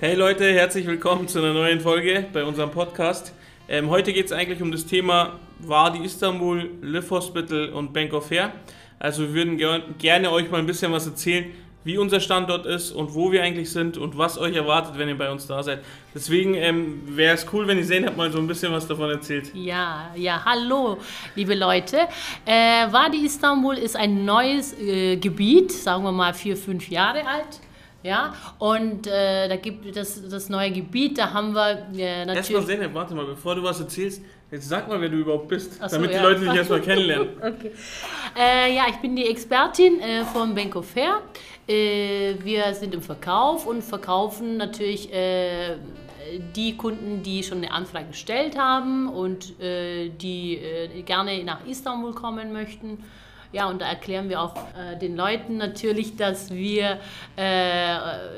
Hey Leute, herzlich willkommen zu einer neuen Folge bei unserem Podcast. Ähm, heute geht es eigentlich um das Thema Wadi Istanbul, Live Hospital und Bank of Fair. Also wir würden ger gerne euch mal ein bisschen was erzählen, wie unser Standort ist und wo wir eigentlich sind und was euch erwartet, wenn ihr bei uns da seid. Deswegen ähm, wäre es cool, wenn ihr sehen habt, mal so ein bisschen was davon erzählt. Ja, ja, hallo, liebe Leute. Äh, Wadi Istanbul ist ein neues äh, Gebiet, sagen wir mal vier, fünf Jahre alt. Ja, und äh, da gibt das, das neue Gebiet, da haben wir äh, natürlich. Erstmal Zeynep, warte mal, bevor du was erzählst, jetzt sag mal, wer du überhaupt bist, so, damit ja. die Leute dich erstmal kennenlernen. Okay. Äh, ja, ich bin die Expertin äh, von Bank of Fair. Äh, wir sind im Verkauf und verkaufen natürlich äh, die Kunden, die schon eine Anfrage gestellt haben und äh, die gerne nach Istanbul kommen möchten. Ja, und da erklären wir auch äh, den Leuten natürlich, dass wir, äh,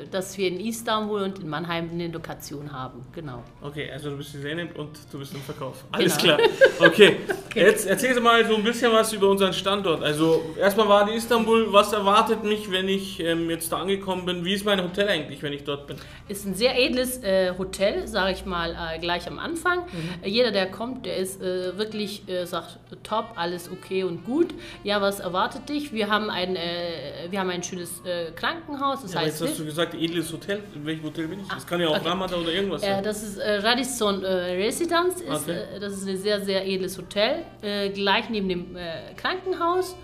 dass wir in Istanbul und in Mannheim eine Lokation haben. Genau. Okay, also du bist die Zeynep und du bist im Verkauf. Alles Genau. klar. Okay, jetzt erzähl mal so ein bisschen was über unseren Standort. Also erstmal war die Istanbul, was erwartet mich, wenn ich ähm, jetzt da angekommen bin? Wie ist mein Hotel eigentlich, wenn ich dort bin? Ist ein sehr edles äh, Hotel, sage ich mal äh, gleich am Anfang. Äh, jeder, der kommt, der ist äh, wirklich, äh, sagt, top, alles okay und gut. Ja, was erwartet dich? Wir haben ein, äh, wir haben ein schönes äh, Krankenhaus, das Ja, heißt, jetzt hast du gesagt, edles Hotel. In welchem Hotel bin ich? Das kann ja auch okay. Ramada oder irgendwas äh, sein. das ist äh, Radisson äh, Residence, ist, Okay. äh, das ist ein sehr, sehr edles Hotel, äh, gleich neben dem äh, Krankenhaus.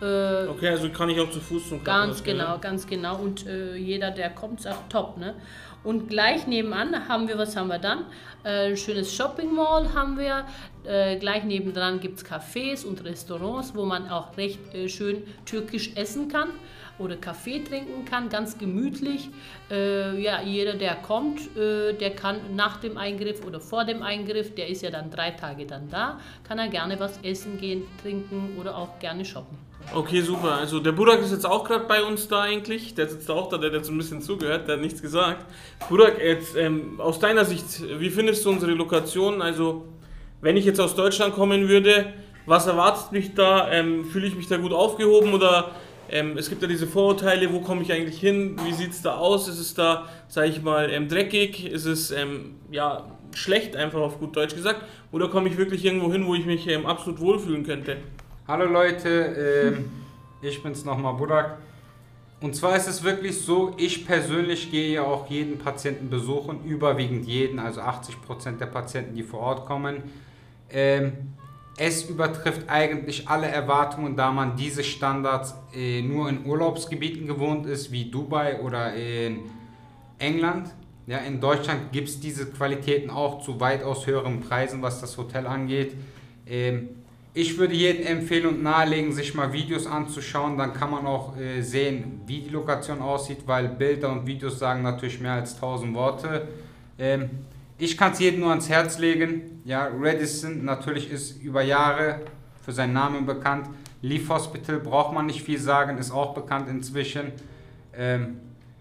Äh, Okay, also kann ich auch zu Fuß zum Ganz Krankenhaus gehen, genau, ganz genau. Und äh, jeder, der kommt, sagt top. Ne? Und gleich nebenan haben wir, was haben wir dann? Äh, ein schönes Shopping Mall haben wir. Äh, gleich nebendran gibt es Cafés und Restaurants, wo man auch recht äh, schön türkisch essen kann oder Kaffee trinken kann, ganz gemütlich. Äh, ja, jeder, der kommt, äh, der kann nach dem Eingriff oder vor dem Eingriff, der ist ja dann drei Tage dann da, kann er gerne was essen gehen, trinken oder auch gerne shoppen. Okay, super. Also der Burak ist jetzt auch gerade bei uns da eigentlich. Der sitzt auch da, der hat jetzt ein bisschen zugehört, der hat nichts gesagt. Burak, jetzt ähm, aus deiner Sicht, wie findest du unsere Lokation? Also wenn ich jetzt aus Deutschland kommen würde, was erwartet mich da? Ähm, Fühle ich mich da gut aufgehoben oder ähm, es gibt ja diese Vorurteile, wo komme ich eigentlich hin? Wie sieht es da aus? Ist es da, sage ich mal, ähm, dreckig? Ist es ähm, ja, schlecht, einfach auf gut Deutsch gesagt? Oder komme ich wirklich irgendwo hin, wo ich mich ähm, absolut wohlfühlen könnte? Hallo Leute, ähm, ich bin's nochmal Burak. Und zwar ist es wirklich so, ich persönlich gehe ja auch jeden Patienten besuchen, überwiegend jeden, also 80% der Patienten, die vor Ort kommen. Ähm, es übertrifft eigentlich alle Erwartungen, da man diese Standards äh, nur in Urlaubsgebieten gewohnt ist, wie Dubai oder in England. Ja, in Deutschland gibt es diese Qualitäten auch zu weitaus höheren Preisen, was das Hotel angeht. Ähm, ich würde jedem empfehlen und nahelegen, sich mal Videos anzuschauen. Dann kann man auch äh, sehen, wie die Lokation aussieht, weil Bilder und Videos sagen natürlich mehr als 1000 Worte. Ähm, ich kann es jedem nur ans Herz legen. Ja, Radisson natürlich ist über Jahre für seinen Namen bekannt. Leaf Hospital braucht man nicht viel sagen, ist auch bekannt inzwischen. Ähm,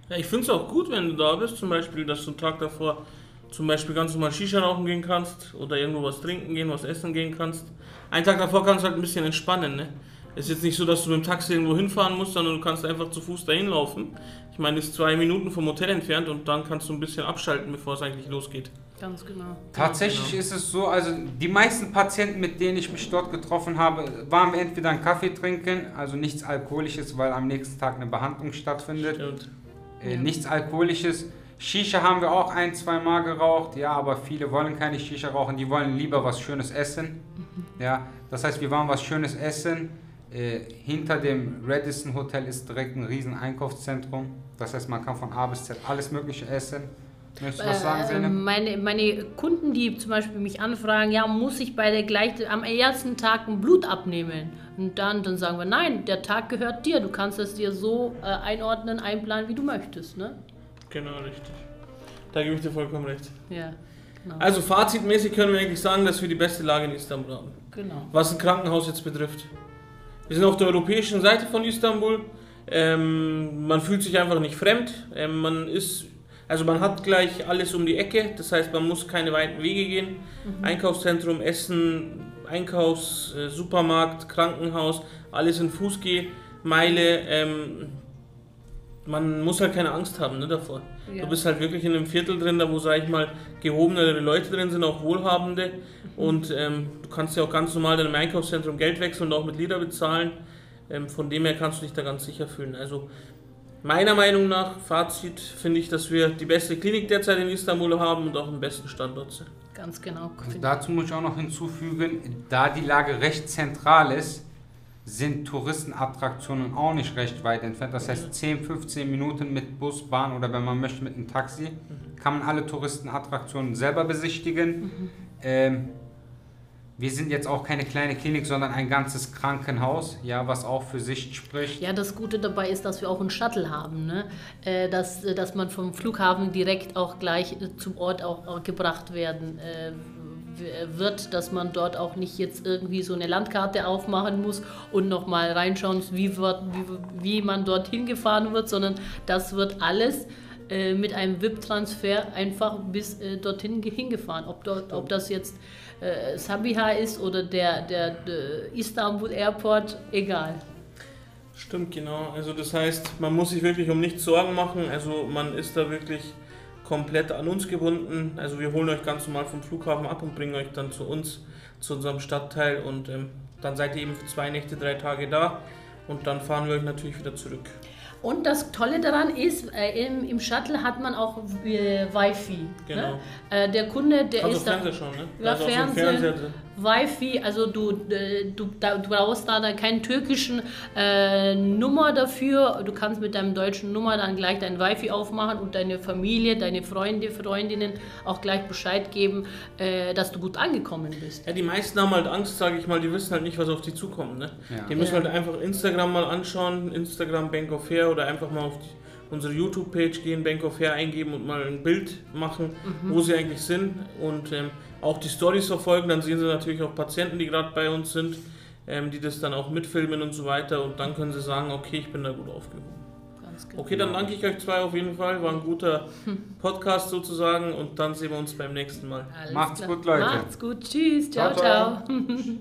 Ja, ich finde es auch gut, wenn du da bist, zum Beispiel, dass du einen Tag davor zum Beispiel ganz normal Shisha rauchen gehen kannst oder irgendwo was trinken gehen, was essen gehen kannst. Einen Tag davor kannst du halt ein bisschen entspannen, ne? Es ist jetzt nicht so, dass du mit dem Taxi irgendwo hinfahren musst, sondern du kannst einfach zu Fuß dahin laufen. Ich meine, es ist zwei Minuten vom Hotel entfernt und dann kannst du ein bisschen abschalten, bevor es eigentlich losgeht. Ganz genau. Tatsächlich genau. ist es so, also die meisten Patienten, mit denen ich mich dort getroffen habe, waren entweder einen Kaffee trinken, also nichts Alkoholisches, weil am nächsten Tag eine Behandlung stattfindet. Stimmt. Äh, Ja. Nichts Alkoholisches. Shisha haben wir auch ein, zwei Mal geraucht, ja, aber viele wollen keine Shisha rauchen, die wollen lieber was Schönes essen. Ja, das heißt, wir waren was Schönes essen. Äh, hinter dem Radisson Hotel ist direkt ein riesen Einkaufszentrum. Das heißt, man kann von A bis Z alles Mögliche essen. Möchtest du was sagen, Äh, Zeynep? meine, meine Kunden, die zum Beispiel mich anfragen, ja, muss ich bei der gleich, am ersten Tag ein Blut abnehmen? Und dann, dann sagen wir, nein, der Tag gehört dir. Du kannst es dir so äh, einordnen, einplanen, wie du möchtest. Ne? Genau, richtig. Da gebe ich dir vollkommen recht. Ja, genau. Also fazitmäßig können wir eigentlich sagen, dass wir die beste Lage in Istanbul haben. genau. Was ein Krankenhaus jetzt betrifft. Wir sind auf der europäischen Seite von Istanbul. Ähm, man fühlt sich einfach nicht fremd. Ähm, man ist, also man hat gleich alles um die Ecke. Das heißt, man muss keine weiten Wege gehen. Einkaufszentrum, Essen, Einkaufs, äh, Supermarkt, Krankenhaus, alles in Fußgehmeile. Ähm, man muss halt keine Angst haben ne, davor. Ja. Du bist halt wirklich in einem Viertel drin, da wo, sag ich mal, gehobenere Leute drin sind, auch Wohlhabende. Und ähm, du kannst ja auch ganz normal in einem Einkaufszentrum Geld wechseln und auch mit Lieder bezahlen. Ähm, von dem her kannst du dich da ganz sicher fühlen. Also meiner Meinung nach, Fazit, finde ich, dass wir die beste Klinik derzeit in Istanbul haben und auch den besten Standort sind. Ganz genau. Also dazu muss ich auch noch hinzufügen, da die Lage recht zentral ist, sind Touristenattraktionen auch nicht recht weit entfernt. Das heißt 10, 15 Minuten mit Bus, Bahn oder wenn man möchte mit einem Taxi, kann man alle Touristenattraktionen selber besichtigen. Ähm, wir sind jetzt auch keine kleine Klinik, sondern ein ganzes Krankenhaus, ja, was auch für sich spricht. Ja, das Gute dabei ist, dass wir auch einen Shuttle haben, ne? Äh, dass, äh, dass man vom Flughafen direkt auch gleich zum Ort auch, auch gebracht werden äh, wird, dass man dort auch nicht jetzt irgendwie so eine Landkarte aufmachen muss und nochmal reinschauen, wie, wird, wie, wie man dorthin gefahren wird, sondern das wird alles äh, mit einem VIP-Transfer einfach bis äh, dorthin ge- hingefahren. Ob, dort, ob das jetzt äh, Sabiha ist oder der, der, der Istanbul Airport, egal. Stimmt, genau. Also das heißt, man muss sich wirklich um nichts Sorgen machen. Also man ist da wirklich komplett an uns gebunden. Also wir holen euch ganz normal vom Flughafen ab und bringen euch dann zu uns, zu unserem Stadtteil und ähm, dann seid ihr eben für zwei Nächte, drei Tage da und dann fahren wir euch natürlich wieder zurück. Und das Tolle daran ist, äh, im, im Shuttle hat man auch äh, Wi-Fi. Genau. Ne? Äh, der Kunde, der Kannst ist da. Fernseher schauen, ne? Ja, Also auch so Fernsehen. Fernseher drin. Wi-Fi, also du, äh, du, da, du brauchst da, da keinen türkischen äh, Nummer dafür. Du kannst mit deinem deutschen Nummer dann gleich dein Wi-Fi aufmachen und deine Familie, deine Freunde, Freundinnen auch gleich Bescheid geben, äh, dass du gut angekommen bist. Ja, die meisten haben halt Angst, sage ich mal, die wissen halt nicht, was auf die zukommt. Ne? Ja. Die müssen Ja. halt einfach Instagram mal anschauen, Instagram Bank of Hair oder einfach mal auf die, unsere YouTube-Page gehen, Bank of Hair eingeben und mal ein Bild machen, wo sie eigentlich sind und ähm, auch die Stories verfolgen. Dann sehen sie natürlich auch Patienten, die gerade bei uns sind, ähm, die das dann auch mitfilmen und so weiter und dann können sie sagen, okay, ich bin da gut aufgehoben. Ganz genau. Okay, dann danke ich euch zwei auf jeden Fall. War ein guter Podcast sozusagen und dann sehen wir uns beim nächsten Mal. Alles Macht's klar. gut, Leute. Macht's gut. Tschüss. Ciao, Ciao, ciao. ciao.